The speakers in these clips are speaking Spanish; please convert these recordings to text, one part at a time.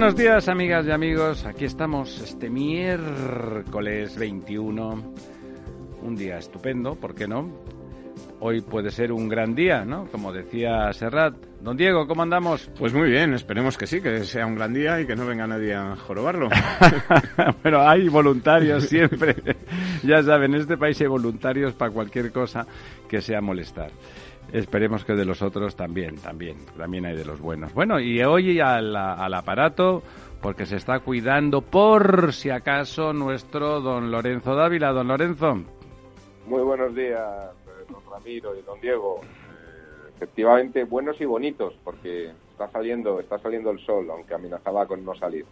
Buenos días, amigas y amigos. Aquí estamos este miércoles 21. Un día estupendo, ¿por qué no? Hoy puede ser un gran día, ¿no? Como decía Serrat. Don Diego, ¿cómo andamos? Pues muy bien, esperemos que sí, que sea un gran día y que no venga nadie a jorobarlo. bueno, hay voluntarios siempre. ya saben, en este país hay voluntarios para cualquier cosa que sea molestar. Esperemos que de los otros también, también, también hay de los buenos. Bueno, y hoy al, aparato, porque se está cuidando por si acaso nuestro don Lorenzo Dávila. Don Lorenzo. Muy buenos días, eh, don Ramiro y don Diego. Eh, efectivamente, buenos y bonitos, porque está saliendo, está saliendo el sol, aunque amenazaba con no salir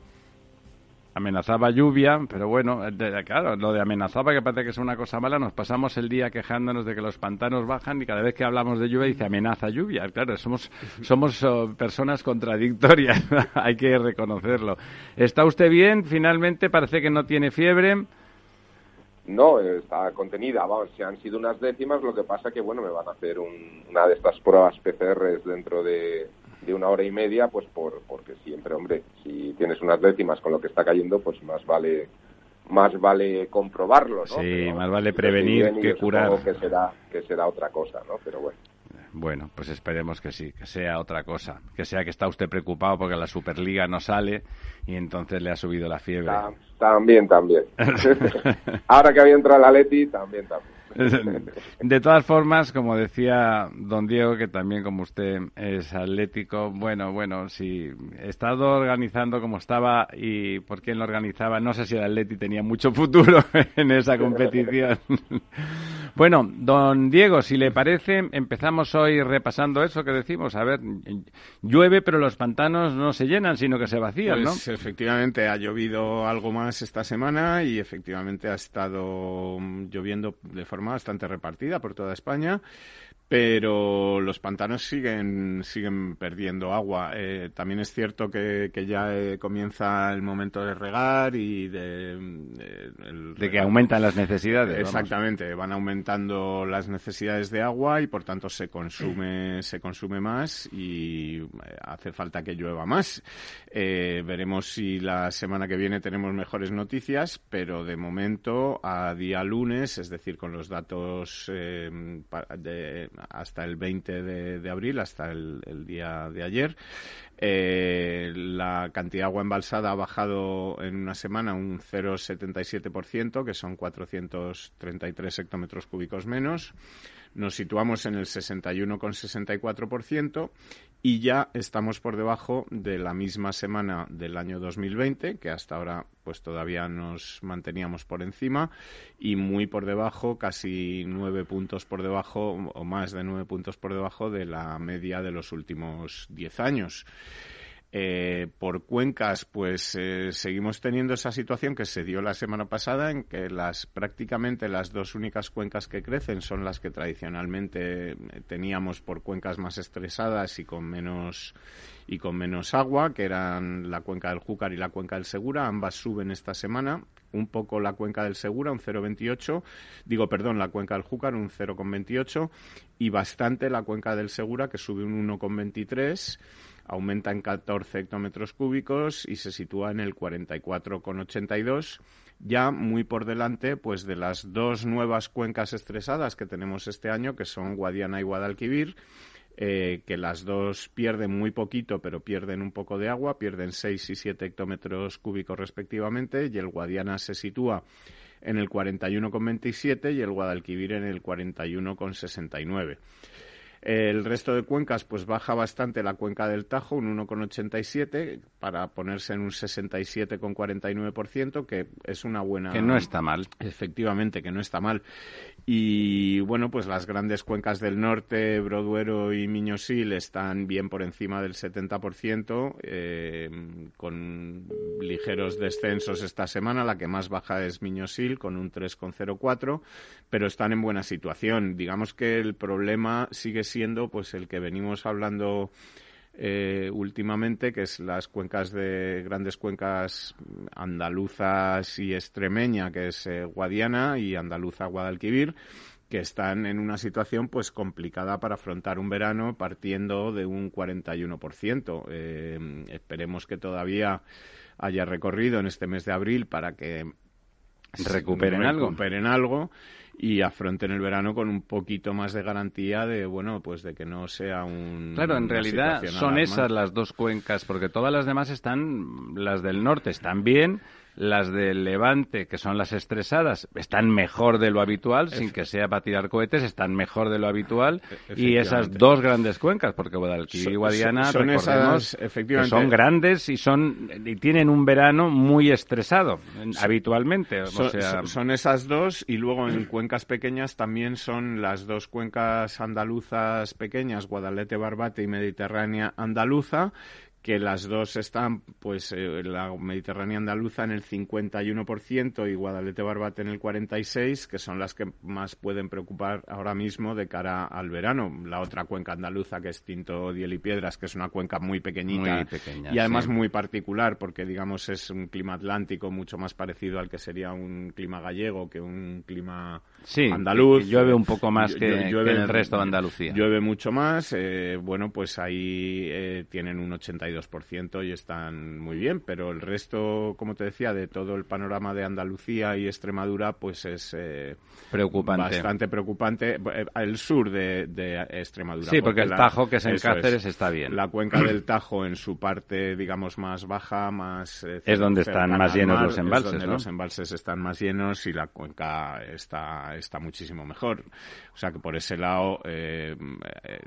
amenazaba lluvia, pero bueno, claro, lo de amenazaba que parece que es una cosa mala, nos pasamos el día quejándonos de que los pantanos bajan y cada vez que hablamos de lluvia dice amenaza lluvia. Claro, somos, somos oh, personas contradictorias, hay que reconocerlo. ¿Está usted bien? Finalmente parece que no tiene fiebre. No, está contenida, vamos, si han sido unas décimas, lo que pasa que, bueno, me van a hacer una de estas pruebas PCR dentro de, de una hora y media, pues por, porque siempre, hombre, si tienes unas décimas con lo que está cayendo, pues más vale más vale comprobarlo, ¿no? Sí, más vale prevenir que curar. Que será, que será otra cosa, ¿no? Pero bueno. Bueno, pues esperemos que sí, que sea otra cosa. Que sea que está usted preocupado porque la Superliga no sale y entonces le ha subido la fiebre. También, también. Ahora que había entrado la Leti, también, también. De todas formas, como decía don Diego, que también como usted es atlético, bueno, bueno, si he estado organizando como estaba y por quién lo organizaba, no sé si el Atleti tenía mucho futuro en esa competición. Bueno, don Diego, si le parece, empezamos hoy repasando eso que decimos. A ver, llueve, pero los pantanos no se llenan, sino que se vacían, pues, Efectivamente, ha llovido algo más esta semana y efectivamente ha estado lloviendo de forma bastante repartida por toda España pero los pantanos siguen siguen perdiendo agua. Eh, también es cierto que, que ya eh, comienza el momento de regar y de... De, que aumentan las necesidades. Exactamente, van aumentando las necesidades de agua y por tanto se consume, se consume más y eh, hace falta que llueva más. veremos si la semana que viene tenemos mejores noticias, pero de momento a día lunes, es decir, con los datos de hasta el 20 de, abril, hasta el, día de ayer. Eh, la cantidad de agua embalsada ha bajado en una semana un 0,77%, que son 433 hectómetros cúbicos menos. Nos situamos en el 61,64% y ya estamos por debajo de la misma semana del año 2020, que hasta ahora pues todavía nos manteníamos por encima y muy por debajo, casi nueve puntos por debajo o más de nueve puntos por debajo de la media de los últimos diez años. Eh, por cuencas, pues eh, seguimos teniendo esa situación que se dio la semana pasada, en que las prácticamente las dos únicas cuencas que crecen son las que tradicionalmente eh, teníamos por cuencas más estresadas y con menos y con menos agua, que eran la cuenca del Júcar y la cuenca del Segura. Ambas suben esta semana. Un poco la cuenca del Segura, un 0,28. Digo, perdón, la cuenca del Júcar, un 0,28. Y bastante la cuenca del Segura, que sube un 1,23 aumenta en 14 hectómetros cúbicos y se sitúa en el 44,82 ya muy por delante pues de las dos nuevas cuencas estresadas que tenemos este año que son Guadiana y Guadalquivir eh, que las dos pierden muy poquito, pero pierden un poco de agua, pierden 6 y 7 hectómetros cúbicos respectivamente, y el Guadiana se sitúa en el 41,27 y el Guadalquivir en el 41,69. El resto de cuencas, pues baja bastante la cuenca del Tajo, un 1,87 para ponerse en un 67,49%, que es una buena. Que no está mal. Efectivamente, que no está mal. Y bueno, pues las grandes cuencas del norte, Broduero y Miñosil, están bien por encima del 70%, eh, con ligeros descensos esta semana. La que más baja es Miñosil, con un 3,04, pero están en buena situación. Digamos que el problema sigue siendo pues el que venimos hablando eh, últimamente, que es las cuencas de grandes cuencas andaluzas y extremeña, que es eh, Guadiana y andaluza Guadalquivir que están en una situación pues complicada para afrontar un verano partiendo de un 41%. Eh, esperemos que todavía haya recorrido en este mes de abril para que recuperen, recuperen algo y afronten el verano con un poquito más de garantía de bueno pues de que no sea un claro en realidad son esas las dos cuencas porque todas las demás están las del norte están bien las del Levante, que son las estresadas, están mejor de lo habitual, sin que sea para tirar cohetes, están mejor de lo habitual. E, y esas dos grandes cuencas, porque Guadalquivir y Guadiana, son, esas, efectivamente. son grandes y son y tienen un verano muy estresado, habitualmente. son esas dos, y luego en cuencas pequeñas también son las dos cuencas andaluzas pequeñas, Guadalete, Barbate y Mediterránea andaluza, que las dos están, pues, eh, la Mediterránea andaluza en el 51% y Guadalete Barbate en el 46%, que son las que más pueden preocupar ahora mismo de cara al verano. La otra cuenca andaluza, que es Tinto, Diel y Piedras, que es una cuenca muy pequeñita y además muy particular, porque, digamos, es un clima atlántico mucho más parecido al que sería un clima gallego que un clima andaluz. llueve un poco más que, en el resto de Andalucía. Llueve mucho más. Eh, bueno, pues ahí eh, tienen un 82 y están muy bien, pero el resto, como te decía, de todo el panorama de Andalucía y Extremadura, pues es eh, preocupante. bastante preocupante. Eh, el sur de, Extremadura. Sí, porque, el Tajo, que es en Cáceres, está bien. La cuenca del Tajo, en su parte, digamos, más baja, más... Eh, es donde están más llenos los embalses, donde los embalses están más llenos y la cuenca está, está muchísimo mejor. O sea que por ese lado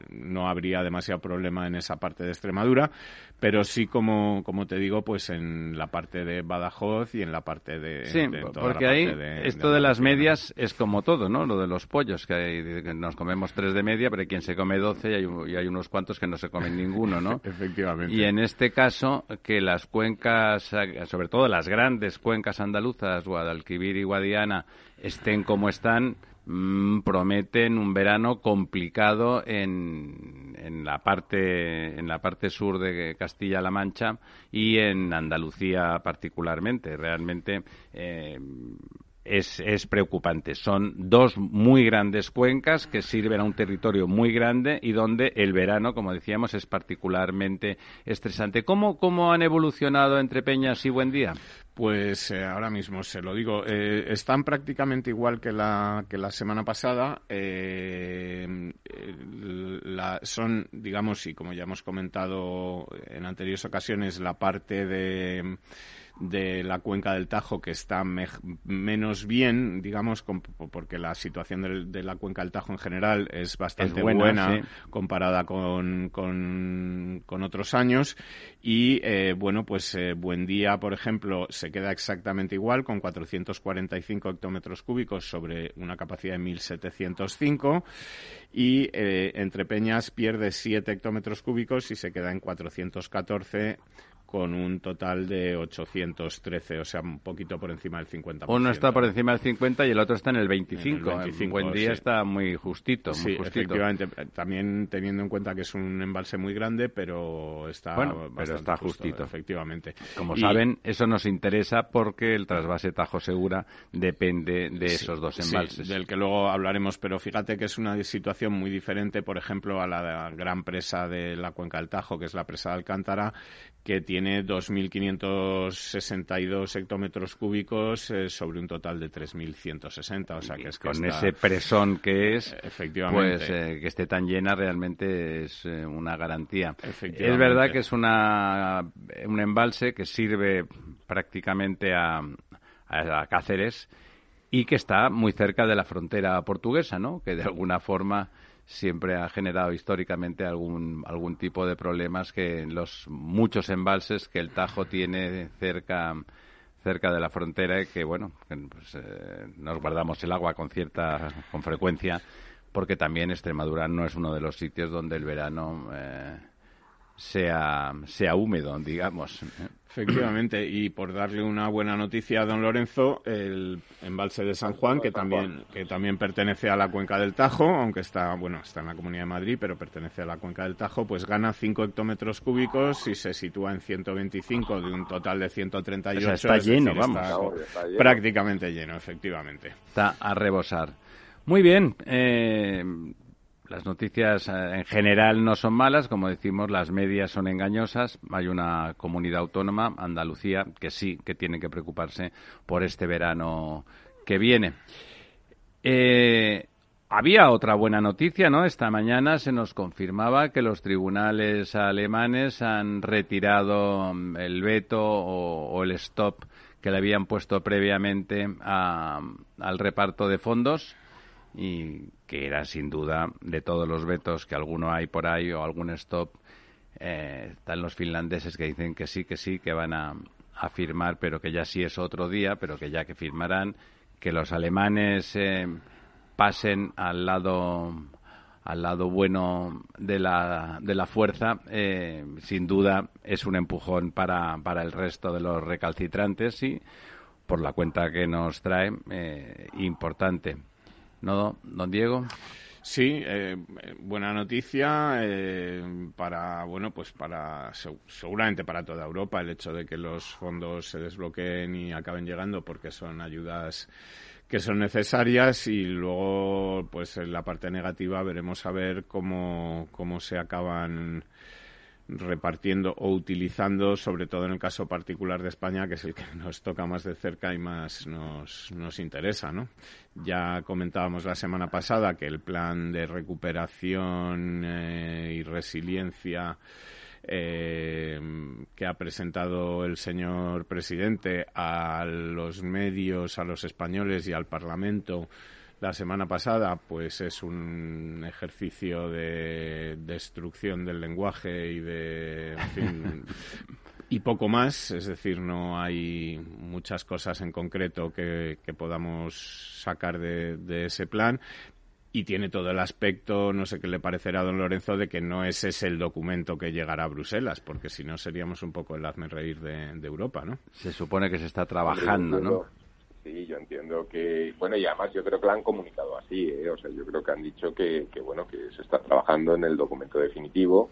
no habría demasiado problema en esa parte de Extremadura pero sí como, como te digo, pues en la parte de Badajoz y en la parte de... Sí, porque ahí esto de, las medias es como todo, ¿no? Lo de los pollos, que, hay, nos comemos tres de media, pero hay quien se come doce y hay, y hay unos cuantos que no se comen ninguno, ¿no? Efectivamente. Y en este caso, que las cuencas, sobre todo las grandes cuencas andaluzas, Guadalquivir y Guadiana, estén como están Mm, prometen un verano complicado en, en, la parte en la parte sur de Castilla-La Mancha y en Andalucía particularmente. Realmente eh, es, es, preocupante. Son dos muy grandes cuencas que sirven a un territorio muy grande y donde el verano, como decíamos, es particularmente estresante. ¿Cómo, cómo han evolucionado entre Peñas y Buendía? Pues eh, ahora mismo se lo digo. Eh, están prácticamente igual que la, que la semana pasada. Eh, son, digamos, y como ya hemos comentado en anteriores ocasiones, la parte de de la cuenca del Tajo que está menos bien, digamos, porque la situación de, la cuenca del Tajo en general es bastante buena, comparada con, con, otros años. Y eh, bueno, pues eh, Buen Día, por ejemplo, se queda exactamente igual, con 445 hectómetros cúbicos sobre una capacidad de 1.705 y eh, Entre Peñas pierde 7 hectómetros cúbicos y se queda en 414 con un total de 813, o sea, un poquito por encima del 50%. Uno está por encima del 50 y el otro está en el 25. En el buen día está muy justito. sí, efectivamente. También teniendo en cuenta que es un embalse muy grande, pero está, bueno, pero está justito. Efectivamente. Como saben, eso nos interesa porque el trasvase Tajo Segura depende de esos dos embalses. del que luego hablaremos, pero fíjate que es una situación muy diferente, por ejemplo, a la gran presa de la cuenca del Tajo, que es la presa de Alcántara, que tiene 2.562 hectómetros cúbicos eh, sobre un total de 3.160. O sea que es que Con ese presón que es, efectivamente. pues eh, que esté tan llena realmente es eh, una garantía. Es verdad que es una, un embalse que sirve prácticamente a, a Cáceres y que está muy cerca de la frontera portuguesa, ¿no? Que de alguna forma siempre ha generado históricamente algún, algún tipo de problemas que los muchos embalses que el Tajo tiene cerca cerca de la frontera y que bueno pues, eh, nos guardamos el agua con cierta con frecuencia porque también Extremadura no es uno de los sitios donde el verano eh, sea, sea húmedo, digamos. Efectivamente, y por darle una buena noticia a don Lorenzo, el embalse de San Juan, que también, que también pertenece a la cuenca del Tajo, aunque está, bueno, está en la Comunidad de Madrid, pero pertenece a la cuenca del Tajo, pues gana 5 hectómetros cúbicos y se sitúa en 125 de un total de 138. está lleno, vamos. Prácticamente lleno, efectivamente. Está a rebosar. Muy bien. Eh, las noticias eh, en general no son malas, como decimos, las medias son engañosas. Hay una comunidad autónoma, Andalucía, que sí, que tiene que preocuparse por este verano que viene. Eh, había otra buena noticia, ¿no? Esta mañana se nos confirmaba que los tribunales alemanes han retirado mm, el veto o, el stop que le habían puesto previamente al reparto de fondos y que era sin duda de todos los vetos que alguno hay por ahí o algún stop, eh, están los finlandeses que dicen que sí, que sí, que van a, firmar, pero que ya sí es otro día, pero que ya que firmarán, que los alemanes eh, pasen al lado al lado bueno de la, de la fuerza, eh, sin duda es un empujón para, para el resto de los recalcitrantes y por la cuenta que nos trae, importante. ¿No, don Diego? Sí, eh, buena noticia eh, para bueno pues para seguramente para toda Europa el hecho de que los fondos se desbloqueen y acaben llegando porque son ayudas que son necesarias y luego pues en la parte negativa veremos a ver cómo cómo se acaban repartiendo o utilizando, sobre todo en el caso particular de España, que es el que nos toca más de cerca y más nos, nos interesa. Ya comentábamos la semana pasada que el plan de recuperación eh, y resiliencia eh, que ha presentado el señor presidente a los medios, a los españoles y al Parlamento la semana pasada, pues es un ejercicio de destrucción del lenguaje y de, y poco más. Es decir, no hay muchas cosas en concreto que, podamos sacar de, ese plan. Y tiene todo el aspecto, no sé qué le parecerá a don Lorenzo, de que no ese es el documento que llegará a Bruselas, porque si no seríamos un poco el hazme reír de, de Europa, ¿no? Se supone que se está trabajando, ¿no? Sí, yo entiendo que, bueno, y además yo creo que lo han comunicado así, ¿eh? o sea, yo creo que han dicho que, que, bueno, que se está trabajando en el documento definitivo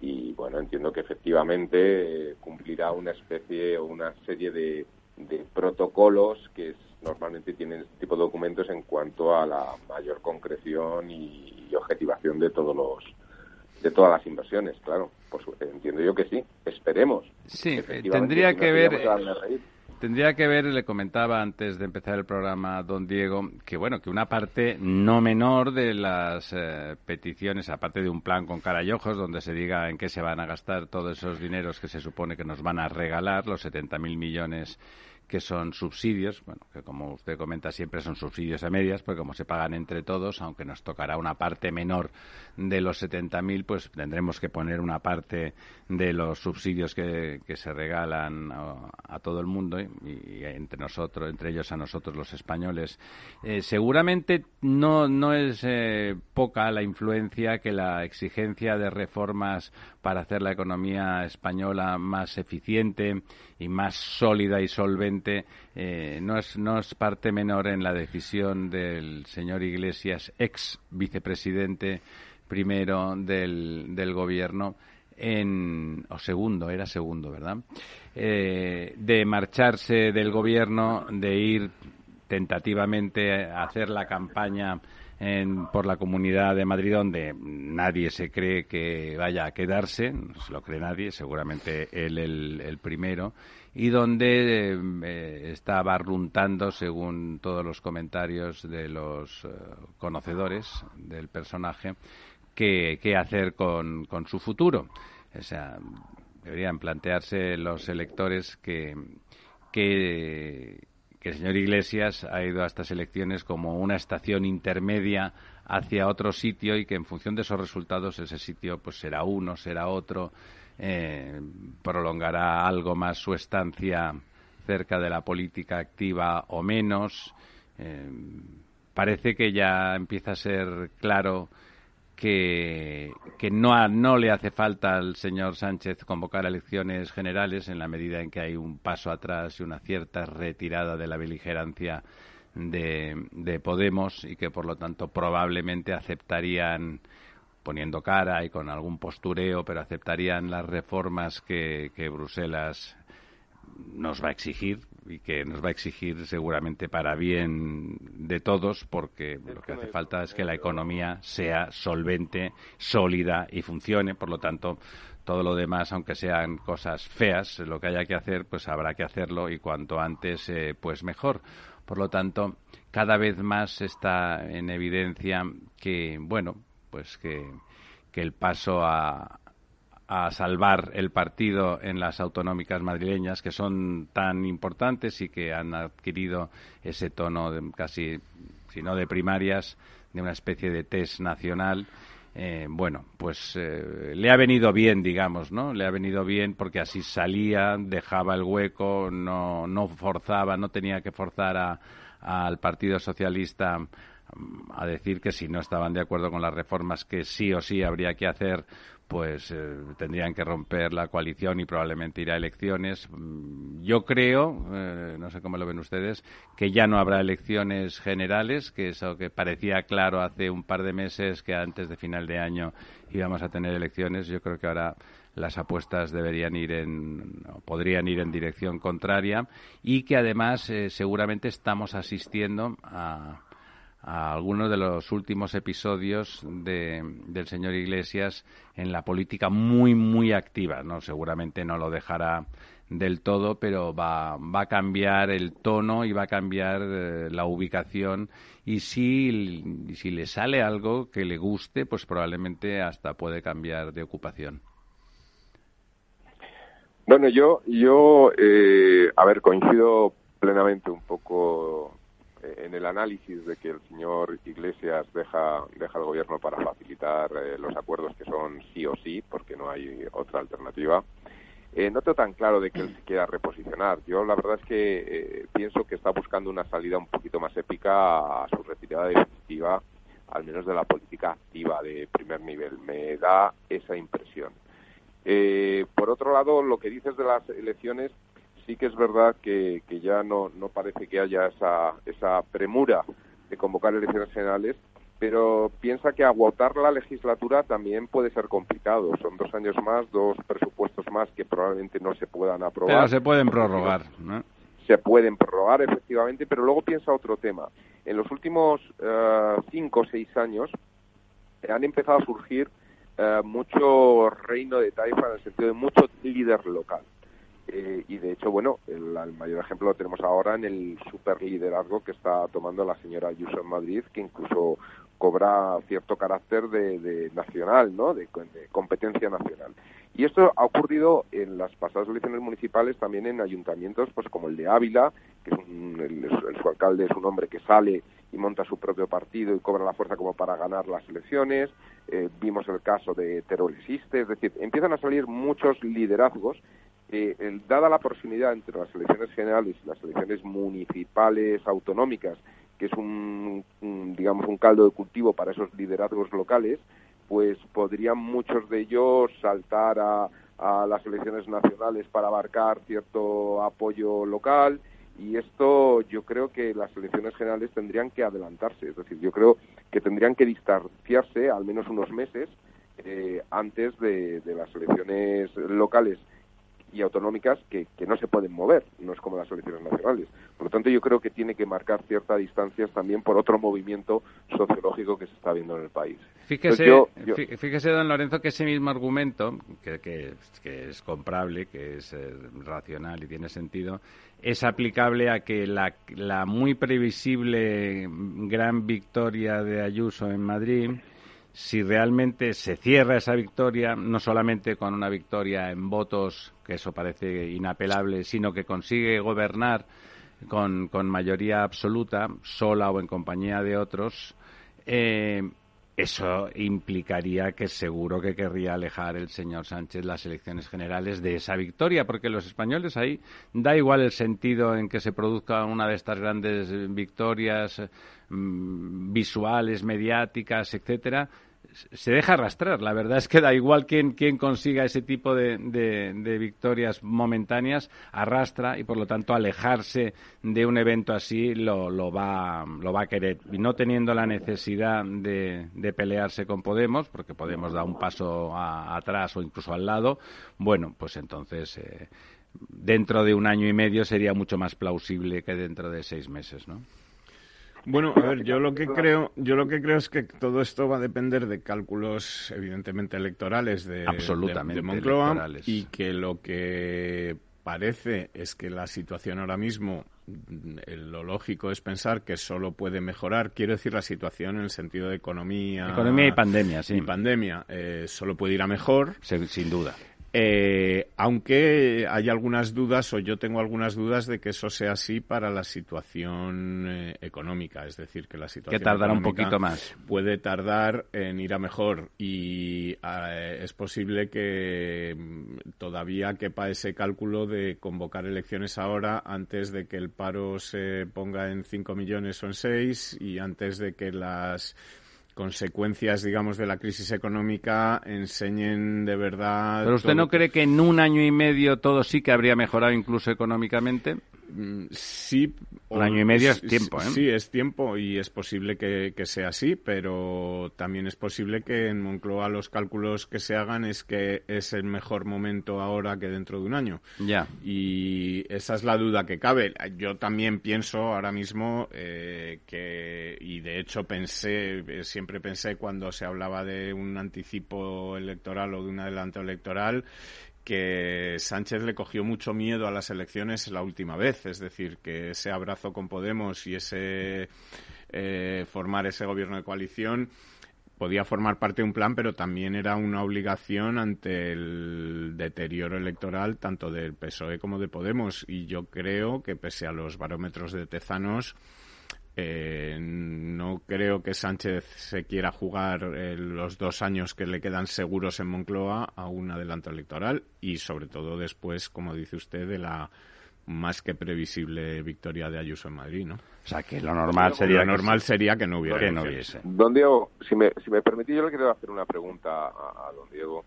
y, bueno, entiendo que efectivamente eh, cumplirá una especie o una serie de, de protocolos que normalmente tienen este tipo de documentos en cuanto a la mayor concreción y, objetivación de todos los de todas las inversiones, claro. Por entiendo yo que sí. Esperemos. Sí, tendría que ver Tendría que ver, le comentaba antes de empezar el programa don Diego, que bueno, que una parte no menor de las eh, peticiones, aparte de un plan con cara y ojos, donde se diga en qué se van a gastar todos esos dineros que se supone que nos van a regalar, los 70.000 millones que son subsidios, bueno, que como usted comenta siempre son subsidios a medias, porque como se pagan entre todos, aunque nos tocará una parte menor de los 70.000, pues tendremos que poner una parte de los subsidios que, que se regalan a, todo el mundo y, entre nosotros, entre ellos a nosotros los españoles. Eh, seguramente no, no es eh, poca la influencia que la exigencia de reformas para hacer la economía española más eficiente y más sólida y solvente eh, no, es, no es parte menor en la decisión del señor Iglesias, ex vicepresidente primero del, del gobierno, en, o segundo, era segundo, ¿verdad? Eh, de marcharse del gobierno, de ir tentativamente a hacer la campaña por la Comunidad de Madrid, donde nadie se cree que vaya a quedarse, no se lo cree nadie, seguramente él el, primero, y donde eh, está barruntando, según todos los comentarios de los eh, conocedores del personaje, qué, hacer con, con su futuro. O sea, deberían plantearse los electores que, que el señor Iglesias ha ido a estas elecciones como una estación intermedia hacia otro sitio y que en función de esos resultados ese sitio pues será uno, será otro, eh, prolongará algo más su estancia cerca de la política activa o menos. Eh, parece que ya empieza a ser claro que, que no, no le hace falta al señor Sánchez convocar elecciones generales en la medida en que hay un paso atrás y una cierta retirada de la beligerancia de, de Podemos y que por lo tanto probablemente aceptarían poniendo cara y con algún postureo, pero aceptarían las reformas que, que Bruselas nos va a exigir y que nos va a exigir seguramente para bien de todos porque lo que hace falta es que la economía sea solvente, sólida y funcione. Por lo tanto, todo lo demás, aunque sean cosas feas, lo que haya que hacer, pues habrá que hacerlo y cuanto antes, eh, pues mejor. Por lo tanto, cada vez más está en evidencia que, bueno, pues que, que el paso a, a salvar el partido en las autonómicas madrileñas que son tan importantes y que han adquirido ese tono de casi, si no de primarias, de una especie de test nacional. Eh, bueno, pues eh, le ha venido bien, digamos, ¿no? Le ha venido bien porque así salía, dejaba el hueco, no, no forzaba, no tenía que forzar al Partido Socialista a decir que si no estaban de acuerdo con las reformas que sí o sí habría que hacer, pues eh, tendrían que romper la coalición y probablemente ir a elecciones. Mm, yo creo, eh, no sé cómo lo ven ustedes, que ya no habrá elecciones generales, que eso que parecía claro hace un par de meses que antes de final de año íbamos a tener elecciones. Yo creo que ahora las apuestas deberían ir en, podrían ir en dirección contraria y que además eh, seguramente estamos asistiendo a a algunos de los últimos episodios de, del señor Iglesias en la política muy, muy activa. ¿no? Seguramente no lo dejará del todo, pero va, va a cambiar el tono y va a cambiar eh, la ubicación. Y si, si le sale algo que le guste, pues probablemente hasta puede cambiar de ocupación. Bueno, yo, yo eh, a ver, coincido plenamente un poco en el análisis de que el señor Iglesias deja, deja el gobierno para facilitar eh, los acuerdos que son sí o sí, porque no hay otra alternativa. Eh, no tengo tan claro de que él se quiera reposicionar. Yo la verdad es que eh, pienso que está buscando una salida un poquito más épica a su retirada definitiva, al menos de la política activa de primer nivel. Me da esa impresión. por otro lado, lo que dices de las elecciones, sí que es verdad que, que ya no, no parece que haya esa, esa premura de convocar elecciones generales, pero piensa que agotar la legislatura también puede ser complicado. Son dos años más, dos presupuestos más que probablemente no se puedan aprobar. Pero se pueden prorrogar, ¿no? Se pueden prorrogar, efectivamente, pero luego piensa otro tema. En los últimos uh, cinco o seis años han empezado a surgir uh, mucho reino de taifa en el sentido de mucho líder local. Eh, y de hecho, bueno, el, mayor ejemplo lo tenemos ahora en el super liderazgo que está tomando la señora Ayuso en Madrid, que incluso cobra cierto carácter de, nacional, ¿no? De, competencia nacional. Y esto ha ocurrido en las pasadas elecciones municipales también en ayuntamientos, pues como el de Ávila, que es el, su alcalde es un hombre que sale y monta su propio partido y cobra la fuerza como para ganar las elecciones. Eh, vimos el caso de Teruel Existe, es decir, empiezan a salir muchos liderazgos eh, dada la proximidad entre las elecciones generales y las elecciones municipales autonómicas, que es un, digamos un caldo de cultivo para esos liderazgos locales, pues podrían muchos de ellos saltar a, las elecciones nacionales para abarcar cierto apoyo local. Y esto yo creo que las elecciones generales tendrían que adelantarse, es decir, yo creo que tendrían que distanciarse al menos unos meses eh, antes de las elecciones locales y autonómicas que, que, no se pueden mover, no es como las elecciones nacionales. Por lo tanto, yo creo que tiene que marcar ciertas distancias también por otro movimiento sociológico que se está viendo en el país. Fíjese, fíjese don Lorenzo, que ese mismo argumento, que, que, que es comprable, que es eh, racional y tiene sentido, es aplicable a que la, la muy previsible gran victoria de Ayuso en Madrid si realmente se cierra esa victoria, no solamente con una victoria en votos, que eso parece inapelable, sino que consigue gobernar con, con mayoría absoluta, sola o en compañía de otros, eh, eso implicaría que seguro que querría alejar el señor Sánchez las elecciones generales de esa victoria, porque los españoles ahí da igual el sentido en que se produzca una de estas grandes victorias mm, visuales, mediáticas, etcétera, se deja arrastrar. La verdad es que da igual quién, consiga ese tipo de, de, victorias momentáneas, arrastra y por lo tanto alejarse de un evento así lo, lo, va, lo va a querer. Y no teniendo la necesidad de, de pelearse con Podemos, porque Podemos da un paso atrás o incluso al lado, bueno, pues entonces. Eh, dentro de un año y medio sería mucho más plausible que dentro de seis meses, ¿no? Bueno, a ver, yo lo que creo, yo lo que creo es que todo esto va a depender de cálculos, evidentemente electorales de, Absolutamente Moncloa y que lo que parece es que la situación ahora mismo mm, lo lógico es pensar que solo puede mejorar. Quiero decir la situación en el sentido de economía. Economía y pandemia, sí. Y pandemia. Eh, solo puede ir a mejor. sin duda. Eh, aunque hay algunas dudas, o yo tengo algunas dudas de que eso sea así para la situación eh, económica, es decir, que la situación que tardará un poquito más. Puede tardar en ir a mejor y eh, es posible que mm, todavía quepa ese cálculo de convocar elecciones ahora antes de que el paro se ponga en 5 millones o en 6 y antes de que las consecuencias, digamos, de la crisis económica enseñen de verdad. ¿Pero usted no cree que en un año y medio todo sí que habría mejorado incluso económicamente? Mm, sí. Un año y medio es tiempo, ¿eh? Sí, es tiempo y es posible que, sea así, pero también es posible que en Moncloa los cálculos que se hagan es que es el mejor momento ahora que dentro de un año. Ya. Y esa es la duda que cabe. Yo también pienso ahora mismo eh, que, y de hecho pensé, eh, siempre pensé cuando se hablaba de un anticipo electoral o de un adelanto electoral, que Sánchez le cogió mucho miedo a las elecciones la última vez, es decir, que ese abrazo con Podemos y ese eh, formar ese gobierno de coalición podía formar parte de un plan, pero también era una obligación ante el deterioro electoral tanto del PSOE como de Podemos. Y yo creo que pese a los barómetros de Tezanos, eh, no creo que Sánchez se quiera jugar eh, los dos años que le quedan seguros en Moncloa a un adelanto electoral y sobre todo después, como dice usted, de la más que previsible victoria de Ayuso en Madrid, ¿no? O sea, que lo normal sería, lo normal sería que no hubiera. Que no hubiese. Don Diego, si me, si me permitís, yo le quiero hacer una pregunta a, don Diego,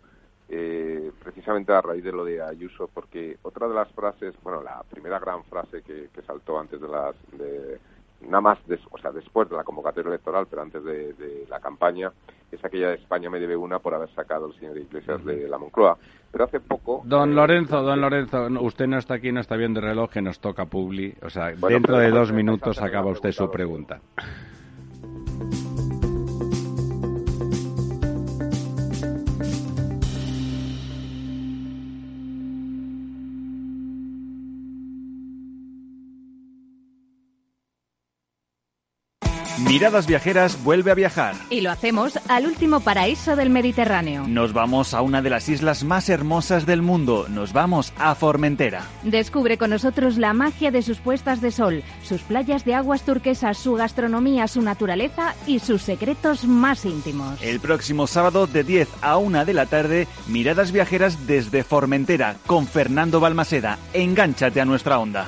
eh, precisamente a raíz de lo de Ayuso, porque otra de las frases, bueno, la primera gran frase que, que saltó antes de las... De, nada más, o sea, después de la convocatoria electoral, pero antes de, la campaña, es aquella de España me debe una por haber sacado al señor Iglesias de la Moncloa. Pero hace poco... Don eh, Lorenzo, don Lorenzo, usted no está aquí, no está viendo el reloj, que nos toca Publi. O sea, dentro de dos minutos acaba usted su pregunta. Miradas Viajeras vuelve a viajar. Y lo hacemos al último paraíso del Mediterráneo. Nos vamos a una de las islas más hermosas del mundo. Nos vamos a Formentera. Descubre con nosotros la magia de sus puestas de sol, sus playas de aguas turquesas, su gastronomía, su naturaleza y sus secretos más íntimos. El próximo sábado de 10 a 1 de la tarde, Miradas Viajeras desde Formentera con Fernando Balmaseda. Engánchate a nuestra onda.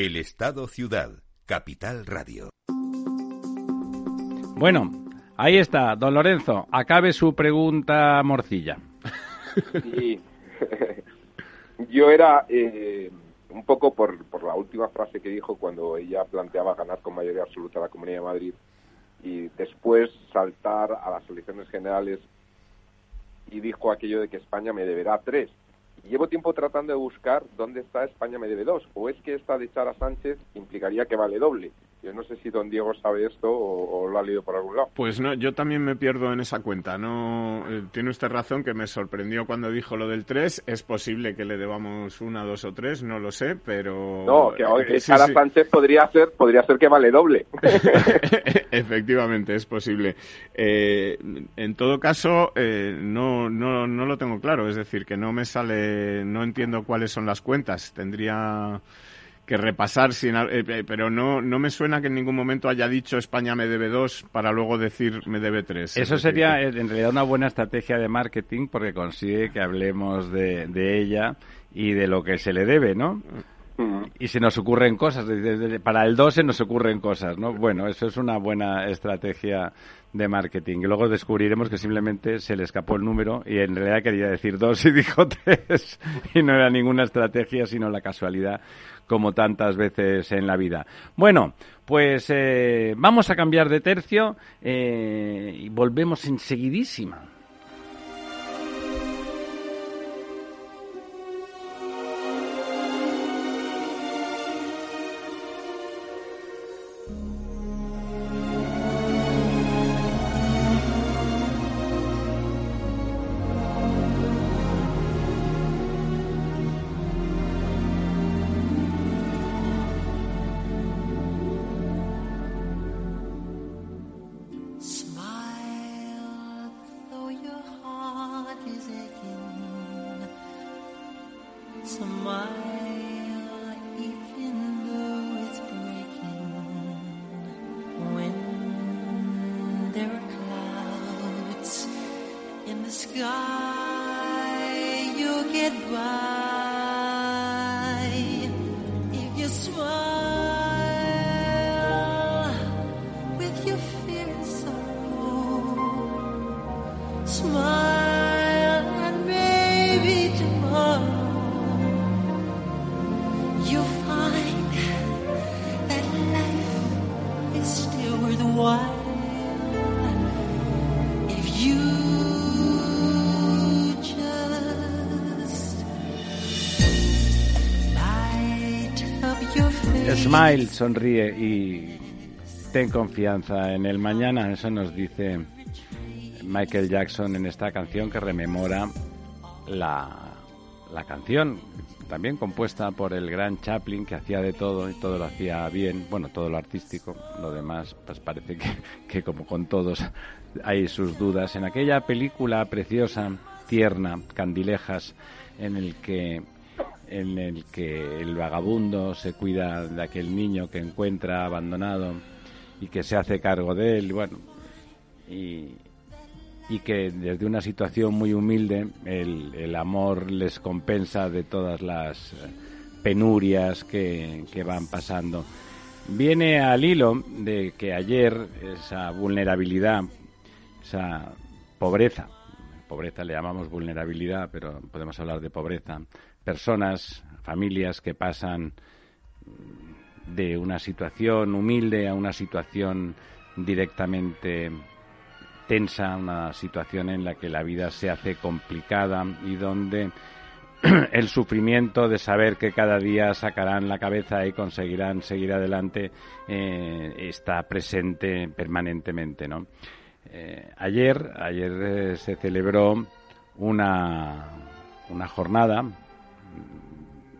El Estado Ciudad, Capital Radio. Bueno, ahí está, don Lorenzo. Acabe su pregunta morcilla. Sí. Yo era eh, un poco por, por la última frase que dijo cuando ella planteaba ganar con mayoría absoluta la Comunidad de Madrid y después saltar a las elecciones generales y dijo aquello de que España me deberá tres. Llevo tiempo tratando de buscar dónde está España me debe dos, o es que esta de echar a Sánchez implicaría que vale doble. Yo no sé si don Diego sabe esto o, o lo ha leído por algún lado. Pues no, yo también me pierdo en esa cuenta. No, eh, tiene usted razón que me sorprendió cuando dijo lo del 3. Es posible que le debamos una, dos o tres, no lo sé, pero No, que eh, sí, echar a sí. Sánchez podría ser, podría ser que vale doble. Efectivamente, es posible. Eh, en todo caso, eh, no, no, no lo tengo claro. Es decir, que no me sale, no entiendo cuáles son las cuentas. Tendría que repasar, sin, eh, eh, pero no, no me suena que en ningún momento haya dicho España me debe dos para luego decir me debe tres. Es Eso sería eh, en realidad una buena estrategia de marketing porque consigue que hablemos de, de ella y de lo que se le debe, ¿no? Y se nos ocurren cosas, para el 2 se nos ocurren cosas, ¿no? Bueno, eso es una buena estrategia de marketing. Y luego descubriremos que simplemente se le escapó el número y en realidad quería decir dos y dijo tres y no era ninguna estrategia sino la casualidad como tantas veces en la vida. Bueno, pues eh, vamos a cambiar de tercio eh, y volvemos enseguidísima. Smile, sonríe y ten confianza en el mañana. Eso nos dice Michael Jackson en esta canción que rememora la, la canción, también compuesta por el gran Chaplin, que hacía de todo y todo lo hacía bien, bueno, todo lo artístico, lo demás, pues parece que, que como con todos hay sus dudas. En aquella película preciosa, tierna, Candilejas, en el que en el que el vagabundo se cuida de aquel niño que encuentra abandonado y que se hace cargo de él, bueno, y, y que desde una situación muy humilde el, el amor les compensa de todas las eh, penurias que, que van pasando. Viene al hilo de que ayer esa vulnerabilidad, esa pobreza, pobreza le llamamos vulnerabilidad, pero podemos hablar de pobreza, personas, familias que pasan de una situación humilde a una situación directamente tensa, una situación en la que la vida se hace complicada y donde el sufrimiento de saber que cada día sacarán la cabeza y conseguirán seguir adelante eh, está presente permanentemente. Eh, ayer, ayer eh, se celebró una, una jornada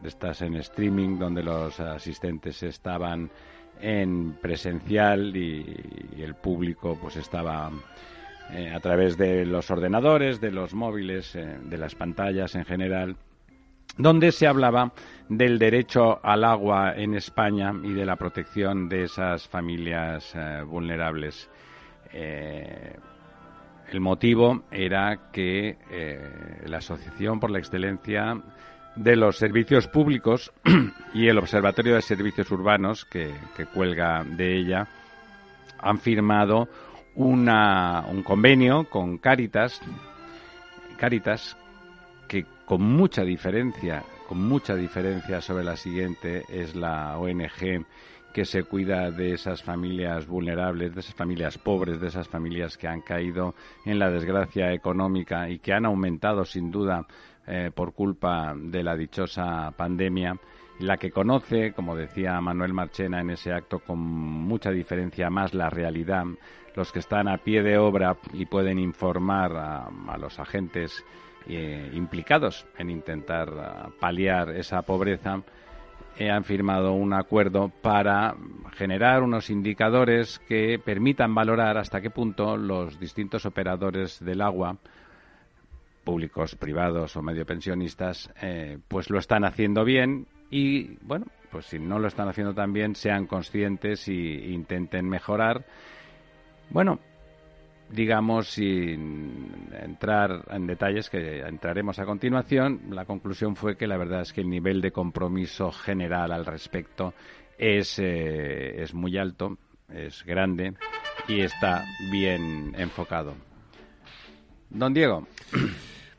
estas en streaming donde los asistentes estaban en presencial y, el público pues estaba eh, a través de los ordenadores, de los móviles, eh, de las pantallas en general donde se hablaba del derecho al agua en España y de la protección de esas familias eh, vulnerables. Eh, el motivo era que la Asociación por la Excelencia de los Servicios Públicos y el Observatorio de Servicios Urbanos, que, cuelga de ella, han firmado una, un convenio con Cáritas, Cáritas, que con mucha diferencia, con mucha diferencia sobre la siguiente, es la ONG que se cuida de esas familias vulnerables, de esas familias pobres, de esas familias que han caído en la desgracia económica y que han aumentado sin duda eh, por culpa de la dichosa pandemia, la que conoce, como decía Manuel Marchena en ese acto, con mucha diferencia más la realidad, los que están a pie de obra y pueden informar a, los agentes eh, implicados en intentar uh, paliar esa pobreza, eh, han firmado un acuerdo para generar unos indicadores que permitan valorar hasta qué punto los distintos operadores del agua, públicos, privados o medio pensionistas, eh, pues lo están haciendo bien y, bueno, pues si no lo están haciendo tan bien, sean conscientes y intenten mejorar. Bueno, digamos, sin entrar en detalles que entraremos a continuación, la conclusión fue que la verdad es que el nivel de compromiso general al respecto es, eh, es muy alto, es grande y está bien enfocado. Don Diego.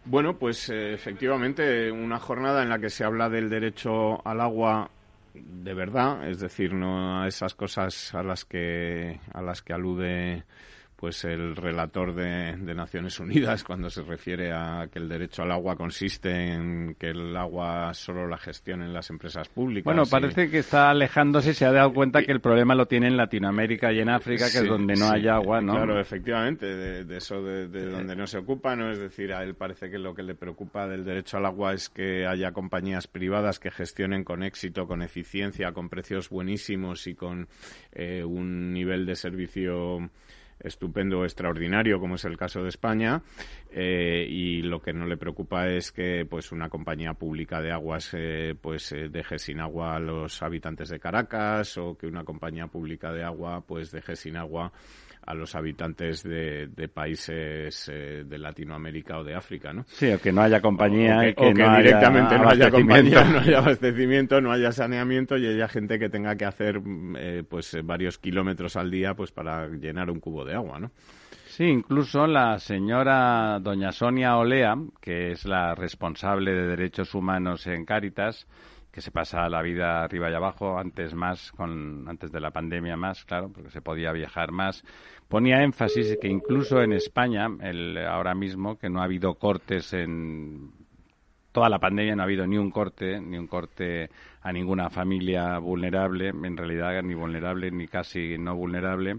Bueno, pues eh, efectivamente, una jornada en la que se habla del derecho al agua de verdad, es decir, no a esas cosas a las que a las que alude pues el relator de, Naciones Unidas cuando se refiere a que el derecho al agua consiste en que el agua solo la gestionen las empresas públicas. Bueno, parece que está alejándose se ha dado cuenta que el problema lo tiene en Latinoamérica y en África, que es donde no hay agua, ¿no? Claro, efectivamente, de, eso de, donde no se ocupa, ¿no? Es decir, a él parece que lo que le preocupa del derecho al agua es que haya compañías privadas que gestionen con éxito, con eficiencia, con precios buenísimos y con eh, un nivel de servicio estupendo extraordinario, como es el caso de España, eh, y lo que no le preocupa es que pues una compañía pública de aguas eh, pues eh, deje sin agua a los habitantes de Caracas o que una compañía pública de agua pues deje sin agua a los habitantes de, países eh, de Latinoamérica o de África, ¿no? Sí, o que no haya compañía o que, directamente no haya compañía, no haya abastecimiento, no haya saneamiento y haya gente que tenga que hacer eh, pues varios kilómetros al día pues para llenar un cubo de agua, ¿no? Sí, incluso la señora doña Sonia Olea, que es la responsable de derechos humanos en Cáritas, que se pasa la vida arriba y abajo, antes más, con, antes de la pandemia más, claro, porque se podía viajar más. Ponía énfasis que incluso en España, el, ahora mismo, que no ha habido cortes en toda la pandemia, no ha habido ni un corte, ni un corte a ninguna familia vulnerable, en realidad ni vulnerable ni casi no vulnerable.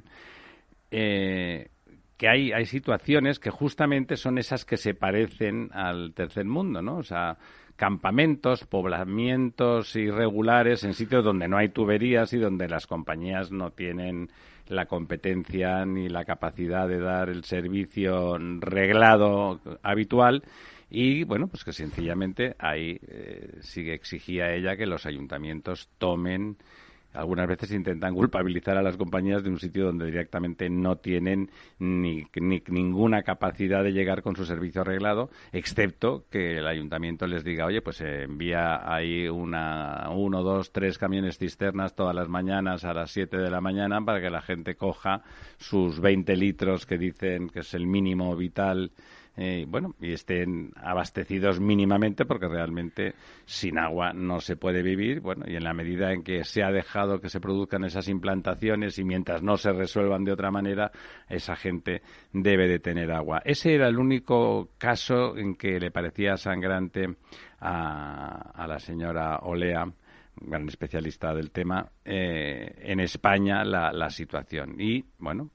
Eh, que hay, hay situaciones que justamente son esas que se parecen al tercer mundo, ¿no? O sea, campamentos, poblamientos irregulares en sitios donde no hay tuberías y donde las compañías no tienen la competencia ni la capacidad de dar el servicio reglado habitual. Y bueno pues que sencillamente ahí eh, sigue exigía ella que los ayuntamientos tomen algunas veces intentan culpabilizar a las compañías de un sitio donde directamente no tienen ni, ninguna capacidad de llegar con su servicio arreglado, excepto que el ayuntamiento les diga, oye, pues envía ahí una, uno, dos, tres camiones cisternas todas las mañanas a las siete de la mañana para que la gente coja sus 20 litros que dicen que es el mínimo vital eh, bueno, y estén abastecidos mínimamente, porque realmente sin agua no se puede vivir. Bueno, y en la medida en que se ha dejado que se produzcan esas implantaciones y mientras no se resuelvan de otra manera, esa gente debe de tener agua. Ese era el único caso en que le parecía sangrante a, la señora Olea gran especialista del tema, eh, en España la, la situación. Y, bueno,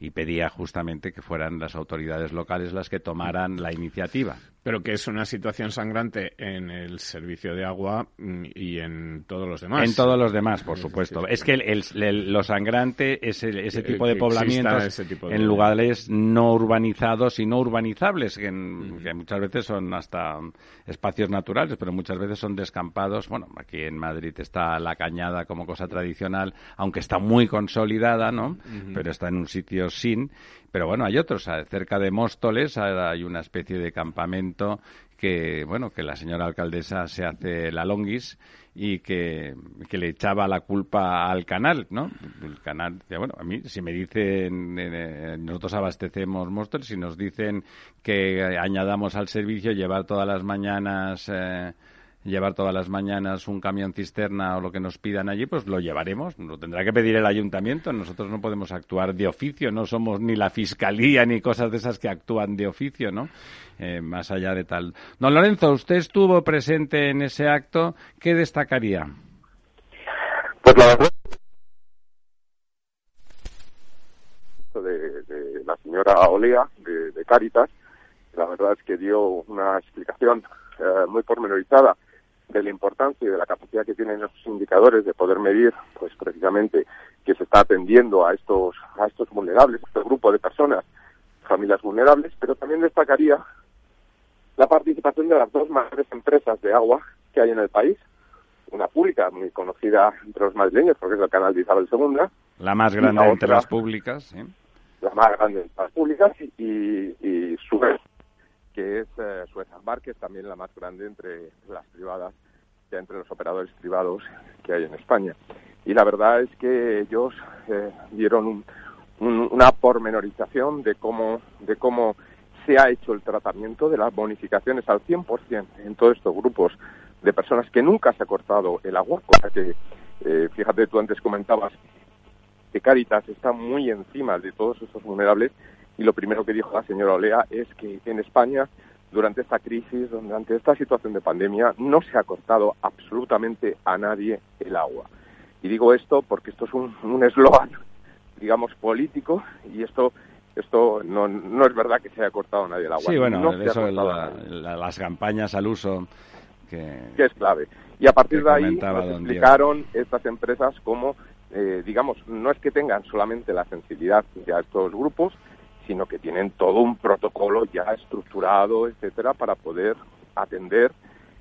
y pedía justamente que fueran las autoridades locales las que tomaran la iniciativa. Pero que es una situación sangrante en el servicio de agua mm, y en todos los demás. En todos los demás, por supuesto. Es que el, el- el- lo sangrante es el- ese tipo de poblamientos ese tipo de- en lugares no urbanizados y no urbanizables, que, en- que muchas veces son hasta espacios naturales, pero muchas veces son descampados. Bueno, aquí en Madrid está la cañada como cosa tradicional, aunque está muy consolidada, ¿no? Pero está en un sitio sin. Pero bueno, hay otros. Cerca de Móstoles hay una especie de campamento que, bueno, que la señora alcaldesa se hace la longuis y que, que le echaba la culpa al canal, ¿no? El canal, bueno, a mí, si me dicen, nosotros abastecemos Móstoles, si nos dicen que añadamos al servicio llevar todas las mañanas... eh, llevar todas las mañanas un camión cisterna o lo que nos pidan allí, pues lo llevaremos. Lo tendrá que pedir el ayuntamiento. Nosotros no podemos actuar de oficio, no somos ni la fiscalía ni cosas de esas que actúan de oficio, ¿no? Eh, más allá de tal. Don Lorenzo, usted estuvo presente en ese acto. ¿Qué destacaría? Pues la verdad de, de la señora Olea de, de Cáritas, la verdad es que dio una explicación eh, muy pormenorizada de la importancia y de la capacidad que tienen esos indicadores de poder medir, pues precisamente que se está atendiendo a estos a estos vulnerables, a este grupo de personas, familias vulnerables, pero también destacaría la participación de las dos mayores empresas de agua que hay en el país, una pública muy conocida entre los madrileños porque es el canal de Isabel II, La más Y grande la entre otra- las públicas. ¿sí? la más grande de las públicas, y, y Suez, que es eh, Suez Ambar, que es también la más grande entre las privadas, ya entre los operadores privados que hay en España. Y la verdad es que ellos eh, dieron un- un- una pormenorización de cómo, de cómo se ha hecho el tratamiento de las bonificaciones al 100% en todos estos grupos de personas que nunca se ha cortado el agua, cosa que, eh, fíjate, tú antes comentabas que Cáritas está muy encima de todos estos vulnerables y lo primero que dijo la señora Olea es que en España durante esta crisis, durante esta situación de pandemia, no se ha cortado absolutamente a nadie el agua. Y digo esto porque esto es un eslogan, digamos, político y esto esto no, no es verdad que se haya cortado a nadie el agua. Sí, bueno, No eso, a la- la- las campañas al uso que, que es clave. Y a partir de ahí nos Diego. explicaron estas empresas cómo, eh, digamos, no es que tengan solamente la sensibilidad de estos grupos, sino que tienen todo un protocolo ya estructurado, etcétera, para poder atender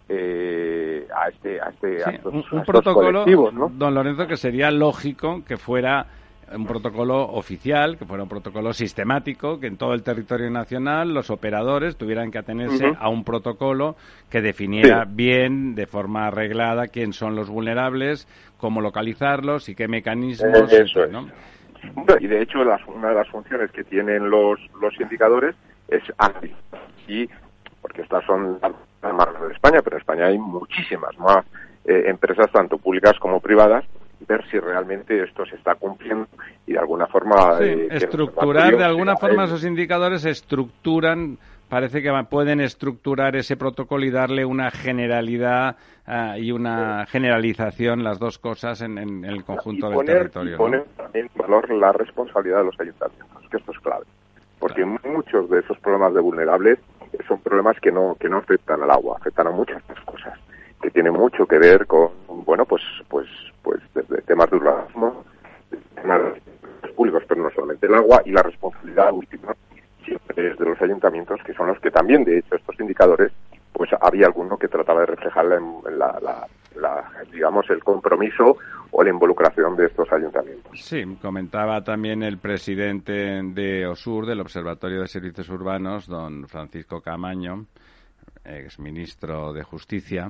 eh, a este, a este, a estos, un, a un estos protocolo, don Lorenzo, que sería lógico que fuera un protocolo oficial, que fuera un protocolo sistemático, que en todo el territorio nacional los operadores tuvieran que atenerse a un protocolo que definiera Sí. bien, de forma arreglada, quién son los vulnerables, cómo localizarlos y qué mecanismos. Eh, Y de hecho, las- una de las funciones que tienen los, los indicadores es anti. Y, porque estas son las más de España, pero en España hay muchísimas más eh, empresas, tanto públicas como privadas, ver si realmente esto se está cumpliendo y de alguna forma. Sí, eh, estructurar, de alguna forma esos indicadores estructuran, parece que pueden estructurar ese protocolo y darle una generalidad ah, y una generalización, las dos cosas, en, en el conjunto y del territorio. y ¿no? poner también en valor la responsabilidad de los ayuntamientos, que esto es clave. Porque muchos de esos problemas de vulnerables son problemas que no, que no afectan al agua, afectan a muchas más cosas, que tienen mucho que ver con, bueno, pues, pues, pues desde temas de urbanismo, temas públicos, pero no solamente el agua, y la responsabilidad última de los ayuntamientos, que son los que también, de hecho, estos indicadores, pues había alguno que trataba de reflejar la, la- la- digamos, el compromiso o la involucración de estos ayuntamientos. Sí, comentaba también el presidente de OSUR, del Observatorio de Servicios Urbanos, don Francisco Camaño, exministro de Justicia,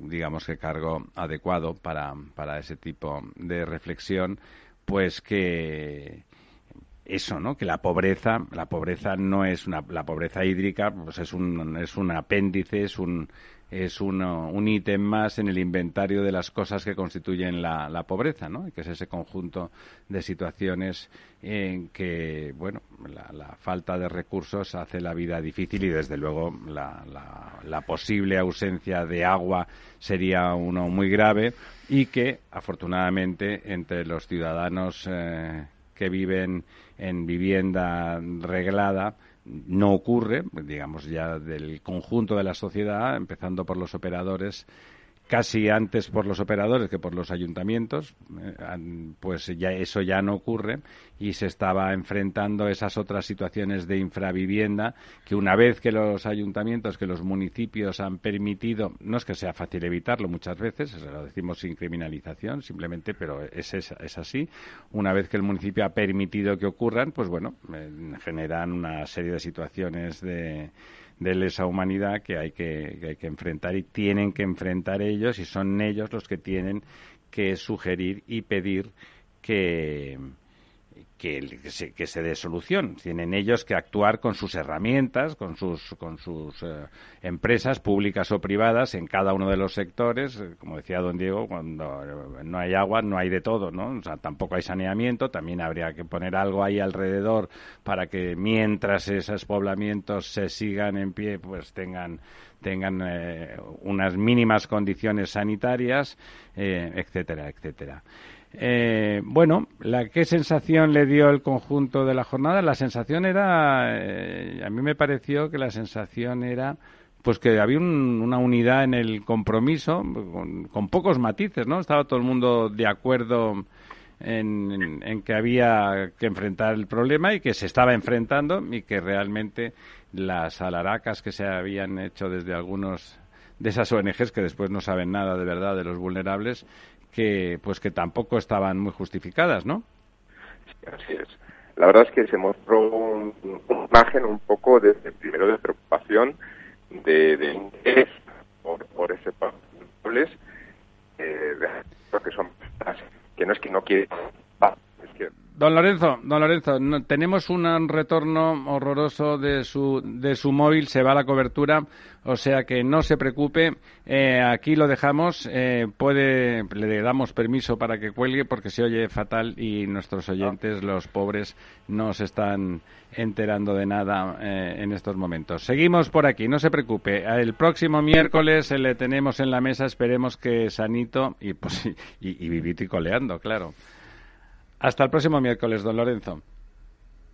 digamos que cargo adecuado para, para ese tipo de reflexión, pues que eso, ¿no? Que la pobreza, la pobreza no es una, la pobreza hídrica, pues es un, es un apéndice, es un, es uno- un ítem más en el inventario de las cosas que constituyen la, la pobreza, ¿no? Que es ese conjunto de situaciones en que, bueno, la, la falta de recursos hace la vida difícil y desde luego la, la- la posible ausencia de agua sería uno muy grave y que afortunadamente entre los ciudadanos eh, que viven en vivienda reglada no ocurre, digamos ya del conjunto de la sociedad, empezando por los operadores casi antes por los operadores que por los ayuntamientos, eh, pues ya eso ya no ocurre y se estaba enfrentando esas otras situaciones de infravivienda que una vez que los ayuntamientos, que los municipios han permitido, no es que sea fácil evitarlo muchas veces, lo decimos sin criminalización, simplemente, pero es, es, es así, una vez que el municipio ha permitido que ocurran, pues bueno, eh, generan una serie de situaciones de de lesa humanidad que hay que, que hay que enfrentar y tienen que enfrentar ellos y son ellos los que tienen que sugerir y pedir que, que, que se, que se dé solución. Tienen ellos que actuar con sus herramientas, con sus, con sus eh, empresas públicas o privadas en cada uno de los sectores. Eh, Como decía don Diego, cuando eh, no hay agua no hay de todo, ¿no? O sea, tampoco hay saneamiento. También habría que poner algo ahí alrededor para que mientras esos poblamientos se sigan en pie, pues tengan tengan eh, unas mínimas condiciones sanitarias, eh, etcétera, etcétera. Eh, bueno, la, ¿qué sensación le dio el conjunto de la jornada? La sensación era, eh, a mí me pareció que la sensación era pues que había un- una unidad en el compromiso con, pocos matices, ¿no? Estaba todo el mundo de acuerdo en, en- en que había que enfrentar el problema y que se estaba enfrentando y que realmente las alaracas que se habían hecho desde algunos de esas ONGs que después no saben nada de verdad de los vulnerables que pues que tampoco estaban muy justificadas, ¿no? Así es. La verdad es que se mostró un- una imagen un poco de, de- primero de preocupación, de, interés por, por ese eh, porque son que no es que no quieren, que Don Lorenzo, don Lorenzo, no- tenemos un retorno horroroso de su, de su móvil, se va la cobertura, o sea que no se preocupe, eh, aquí lo dejamos, eh, puede, le damos permiso para que cuelgue porque se oye fatal y nuestros oyentes, los pobres, no se están enterando de nada eh, en estos momentos. Seguimos por aquí, no se preocupe, el próximo miércoles le tenemos en la mesa, esperemos que sanito y, pues, y, y y coleando, claro. Hasta el próximo miércoles, don Lorenzo.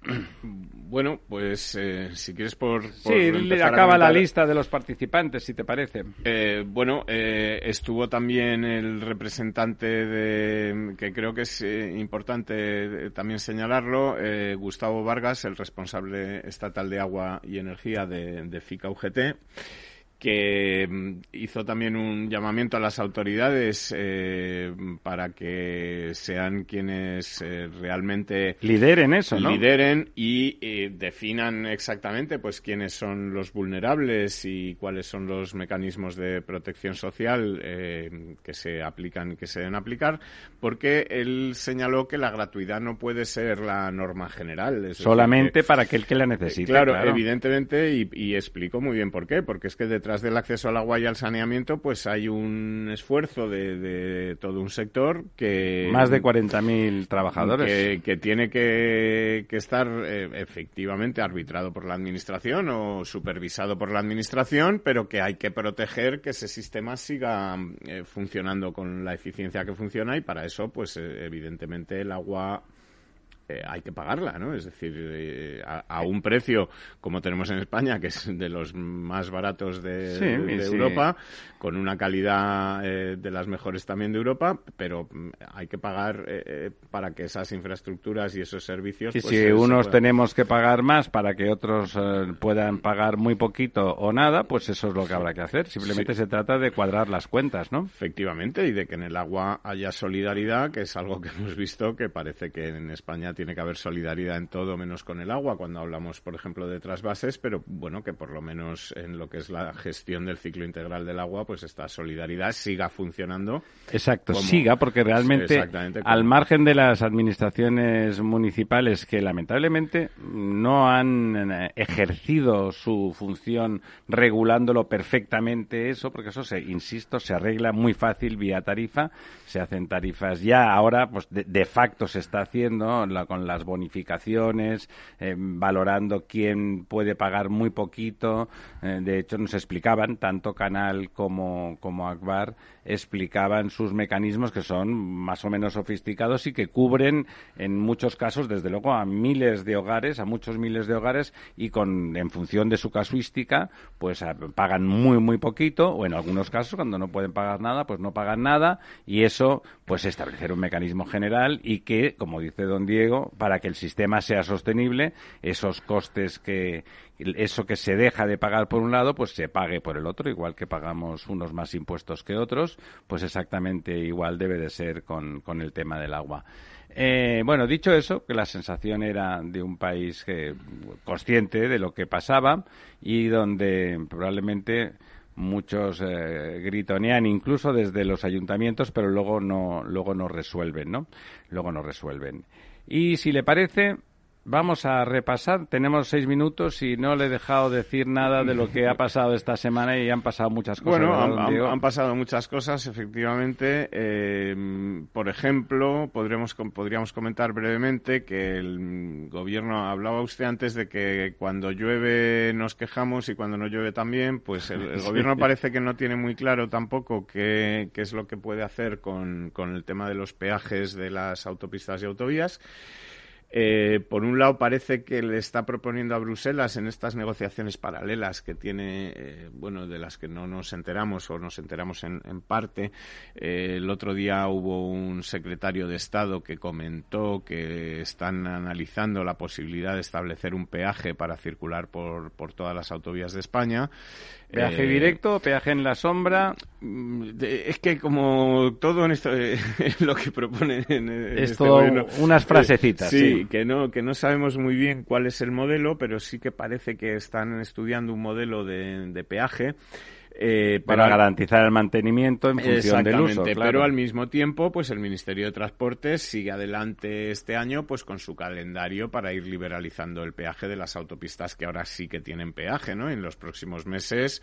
Bueno, pues eh, si quieres por... por Sí, le acaba la lista de los participantes, si te parece. Eh, bueno, eh, estuvo también el representante de, que creo que es eh, importante eh, también señalarlo, eh, Gustavo Vargas, el responsable estatal de agua y energía de, de FICA UGT, que mm, hizo también un llamamiento a las autoridades eh, para que sean quienes eh, realmente Lideren eso, ¿no? lideren y eh, definan exactamente pues quiénes son los vulnerables y cuáles son los mecanismos de protección social que se aplican que se deben aplicar porque él señaló que la gratuidad no puede ser la norma general decir, Solamente para aquel que la necesite. Claro, claro. evidentemente, y, y explicó muy bien por qué, porque es que detrás del acceso al agua y al saneamiento, pues hay un esfuerzo de, de todo un sector que... Más de 40.000 trabajadores. Que, que tiene que, que estar eh, efectivamente arbitrado por la administración o supervisado por la administración, pero que hay que proteger que ese sistema siga eh, funcionando con la eficiencia que funciona y para eso, pues eh, evidentemente el agua eh, hay que pagarla, ¿no? Es decir, eh, a, a un precio como tenemos en España, que es de los más baratos de, Sí, de- de sí. Europa, con una calidad eh, de las mejores también de Europa, pero mm, hay que pagar eh, para que esas infraestructuras y esos servicios. Y pues, si unos puedan- tenemos que pagar más para que otros eh, puedan pagar muy poquito o nada, pues eso es lo que habrá que hacer. Simplemente se trata de cuadrar las cuentas, ¿no? Efectivamente, y de que en el agua haya solidaridad, que es algo que hemos visto que parece que en España tiene que haber solidaridad en todo menos con el agua, cuando hablamos, por ejemplo, de trasvases, pero bueno, que por lo menos en lo que es la gestión del ciclo integral del agua, pues esta solidaridad siga funcionando. Exacto, como- siga, porque realmente, al margen de las administraciones municipales que lamentablemente no han eh, ejercido su función regulándolo perfectamente eso, porque eso se, insisto, se arregla muy fácil vía tarifa, se hacen tarifas ya ahora, pues de, de facto se está haciendo la- con las bonificaciones, eh, valorando quién puede pagar muy poquito. Eh, de hecho, nos explicaban, tanto Canal como, como Akbar, explicaban sus mecanismos que son más o menos sofisticados y que cubren en muchos casos, desde luego, a miles de hogares, a muchos miles de hogares y con, en función de su casuística, pues pagan muy, muy poquito o en algunos casos, cuando no pueden pagar nada, pues no pagan nada y eso, pues establecer un mecanismo general y que, como dice don Diego, para que el sistema sea sostenible, esos costes que, eso que se deja de pagar por un lado, pues se pague por el otro, igual que pagamos unos más impuestos que otros, pues exactamente igual debe de ser con, con el tema del agua. Eh, bueno, dicho eso, que la sensación era de un país que, consciente de lo que pasaba y donde probablemente muchos eh, gritonean incluso desde los ayuntamientos, pero luego no, luego no resuelven, ¿no? Luego no resuelven. Y si le parece, vamos a repasar. Tenemos seis minutos y no le he dejado decir nada de lo que ha pasado esta semana y han pasado muchas cosas. Bueno, ¿verdad, han, pasado muchas cosas, efectivamente. Eh, por ejemplo, podremos, podríamos comentar brevemente que el gobierno, hablaba usted antes de que cuando llueve nos quejamos y cuando no llueve también, pues el, el Sí. gobierno parece que no tiene muy claro tampoco qué, qué es lo que puede hacer con, con el tema de los peajes de las autopistas y autovías. Eh, por un lado, parece que le está proponiendo a Bruselas en estas negociaciones paralelas que tiene, eh, bueno, de las que no nos enteramos o nos enteramos en, en parte. Eh, el otro día hubo un secretario de Estado que comentó que están analizando la posibilidad de establecer un peaje para circular por, por todas las autovías de España. ¿Peaje Eh, directo, peaje en la sombra? Mm, Es que como todo en esto, eh, lo que proponen en, en Es este todo gobierno, unas eh, frasecitas, sí. que no que no sabemos muy bien cuál es el modelo, pero sí que parece que están estudiando un modelo de, de peaje. Eh, Para garantizar el mantenimiento en función del uso. Claro. pero al mismo tiempo, pues el Ministerio de Transportes sigue adelante este año, pues con su calendario para ir liberalizando el peaje de las autopistas que ahora sí que tienen peaje, ¿no? En los próximos meses,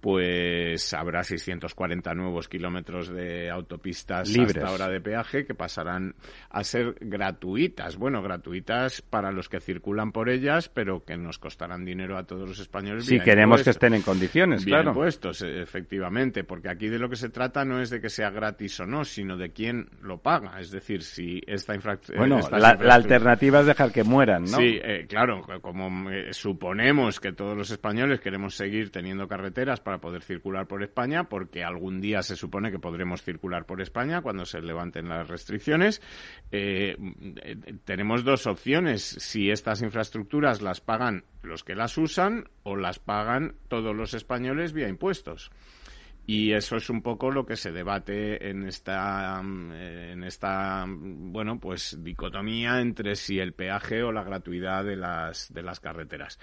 pues habrá 640 nuevos kilómetros de autopistas Libres. hasta ahora de peaje que pasarán a ser gratuitas. Bueno, gratuitas para los que circulan por ellas, pero que nos costarán dinero a todos los españoles. Si queremos que impuestos. estén en condiciones, claro. Impuestos, eh, efectivamente, porque aquí de lo que se trata no es de que sea gratis o no, sino de quién lo paga. Es decir, si esta infracción. Bueno, la, la alternativa es dejar que mueran, ¿no? Sí, eh, claro, como eh, suponemos que todos los españoles queremos seguir teniendo carreteras para poder circular por España, porque algún día se supone que podremos circular por España cuando se levanten las restricciones, eh, eh, tenemos dos opciones. Si estas infraestructuras las pagan los que las usan o las pagan todos los españoles vía impuestos. Y eso es un poco lo que se debate en esta, en esta, bueno, pues dicotomía entre si el peaje o la gratuidad de las, de las carreteras.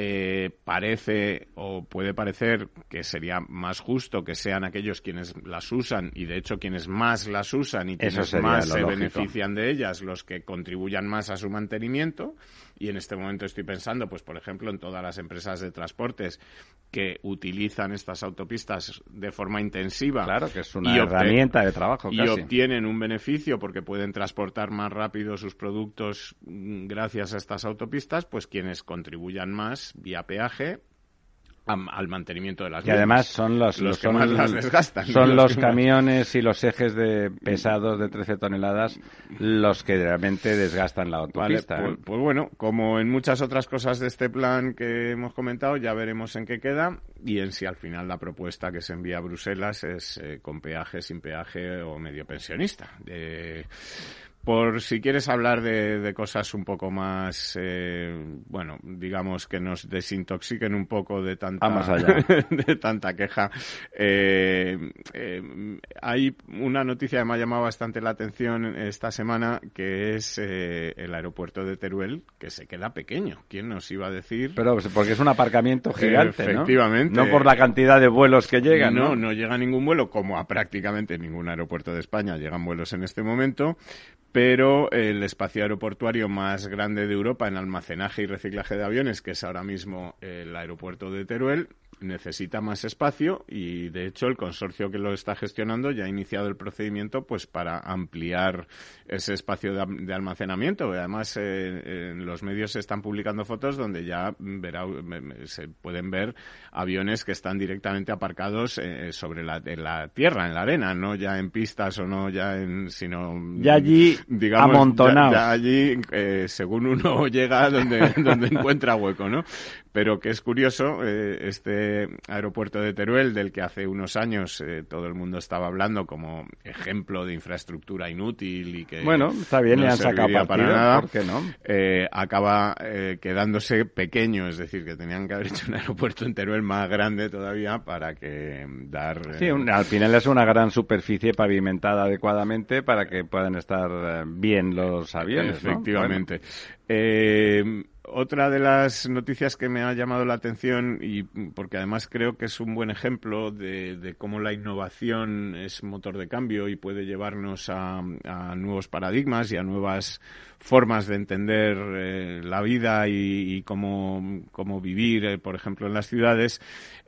Eh, parece o puede parecer que sería más justo que sean aquellos quienes las usan y de hecho quienes más las usan y quienes más se lógico. benefician de ellas los que contribuyan más a su mantenimiento y en este momento estoy pensando pues por ejemplo en todas las empresas de transportes que utilizan estas autopistas de forma intensiva Claro, que es una herramienta de trabajo, y obtienen un beneficio porque pueden transportar más rápido sus productos mm, gracias a estas autopistas pues quienes contribuyan más vía peaje am- al mantenimiento de las Y además son los, los que son- más las desgastan Son los, más- camiones y los ejes de pesados de 13 toneladas los que realmente desgastan la Vale, autopista. pues, ¿eh? pues bueno, como en muchas otras cosas de este plan que hemos comentado, ya veremos en qué queda y en si al final la propuesta que se envía a Bruselas es eh, con peaje, sin peaje o medio pensionista. Eh, por si quieres hablar de, de cosas un poco más, eh, bueno, digamos que nos desintoxiquen un poco de tanta, allá. de tanta queja. Eh, eh, hay una noticia que me ha llamado bastante la atención esta semana, que es eh, el aeropuerto de Teruel, que se queda pequeño. ¿Quién nos iba a decir? Pero porque es un aparcamiento gigante, ¿no? Efectivamente. No por la cantidad de vuelos que llegan, ¿no? No, no llega ningún vuelo, como a prácticamente ningún aeropuerto de España llegan vuelos en este momento, pero el espacio aeroportuario más grande de Europa en almacenaje y reciclaje de aviones, que es ahora mismo el aeropuerto de Teruel, necesita más espacio y de hecho el consorcio que lo está gestionando ya ha iniciado el procedimiento pues para ampliar ese espacio de, am- de almacenamiento. Además eh, en los medios se están publicando fotos donde ya verá, se pueden ver aviones que están directamente aparcados eh, sobre la, en la tierra, en la arena, no ya en pistas o no ya en sino Ya allí digamos amontonados. ya- ya allí eh, según uno llega donde donde encuentra hueco, ¿no? Pero que es curioso eh, este aeropuerto de Teruel del que hace unos años eh, todo el mundo estaba hablando como ejemplo de infraestructura inútil y que Bueno, está bien, no le han sacado serviría para partido, nada, ¿por qué no? eh, acaba eh, quedándose pequeño, es decir, que tenían que haber hecho un aeropuerto en Teruel más grande todavía para que mm, dar Sí, un- al final es una gran superficie pavimentada adecuadamente para que puedan estar bien los aviones. ¿no? Efectivamente. Otra de las noticias que me ha llamado la atención, y porque además creo que es un buen ejemplo de, cómo la innovación es motor de cambio y puede llevarnos a, nuevos paradigmas y a nuevas formas de entender eh, la vida y, y cómo, cómo vivir, eh, por ejemplo, en las ciudades,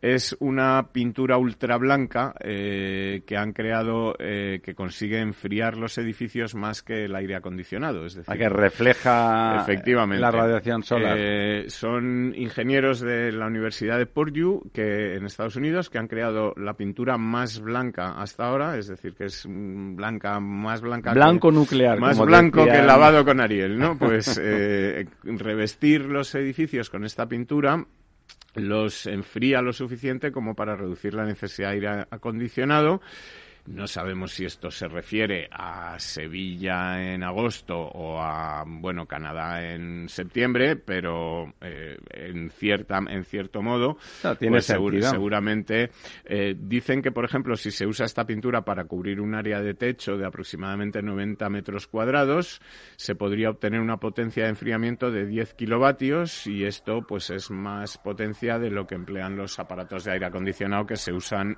es una pintura ultra blanca eh, que han creado que consigue enfriar los edificios más que el aire acondicionado. Es decir, A que refleja Efectivamente. la radiación solar. Eh, son ingenieros de la Universidad de Purdue que en Estados Unidos que han creado la pintura más blanca hasta ahora, es decir, que es mm, blanca más blanca Blanco que, nuclear, más como blanco que decían. lavado con Ariel, ¿no? Pues eh, revestir los edificios con esta pintura los enfría lo suficiente como para reducir la necesidad de aire acondicionado. No sabemos si esto se refiere a Sevilla en agosto o a bueno Canadá en septiembre, pero eh, en cierta en cierto modo No, tiene pues segur- seguramente eh, dicen que por ejemplo si se usa esta pintura para cubrir un área de techo de aproximadamente 90 metros cuadrados se podría obtener una potencia de enfriamiento de 10 kilovatios y esto pues es más potencia de lo que emplean los aparatos de aire acondicionado que se usan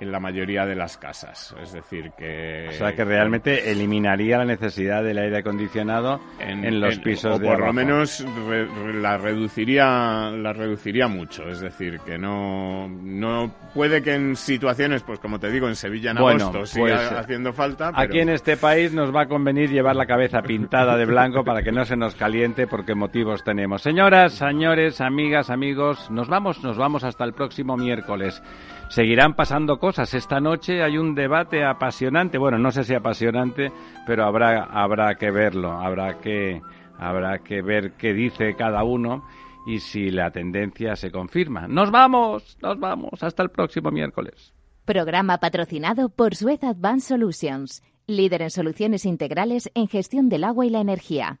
en la mayoría de las casas. Es decir, que... O sea, que realmente eliminaría la necesidad del aire acondicionado en, los en- pisos o de por lo abajo. menos re- la reduciría la reduciría mucho es decir que no no puede que en situaciones pues como te digo en Sevilla en Bueno, agosto siga pues, haciendo falta pero Aquí en este país nos va a convenir llevar la cabeza pintada de blanco para que no se nos caliente porque motivos tenemos. Señoras, señores, amigas, amigos, nos vamos, nos vamos hasta el próximo miércoles. Seguirán pasando cosas. Esta noche hay un debate apasionante. Bueno, no sé si apasionante, pero habrá habrá que verlo, habrá que habrá que ver qué dice cada uno y si la tendencia se confirma. Nos vamos, nos vamos hasta el próximo miércoles. Programa patrocinado por Suez Advanced Solutions, líder en soluciones integrales en gestión del agua y la energía.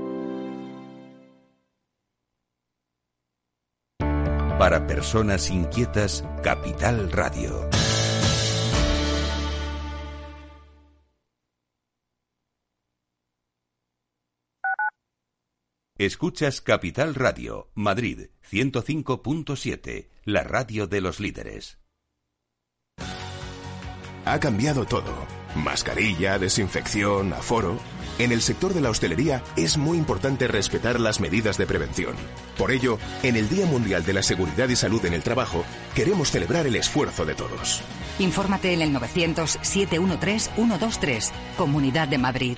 Para personas inquietas, Capital Radio. Escuchas Capital Radio, Madrid 105.7, la radio de los líderes. Ha cambiado todo. Mascarilla, desinfección, aforo. En el sector de la hostelería es muy importante respetar las medidas de prevención. Por ello, en el Día Mundial de la Seguridad y Salud en el Trabajo, queremos celebrar el esfuerzo de todos. Infórmate en el 900-713-123, Comunidad de Madrid.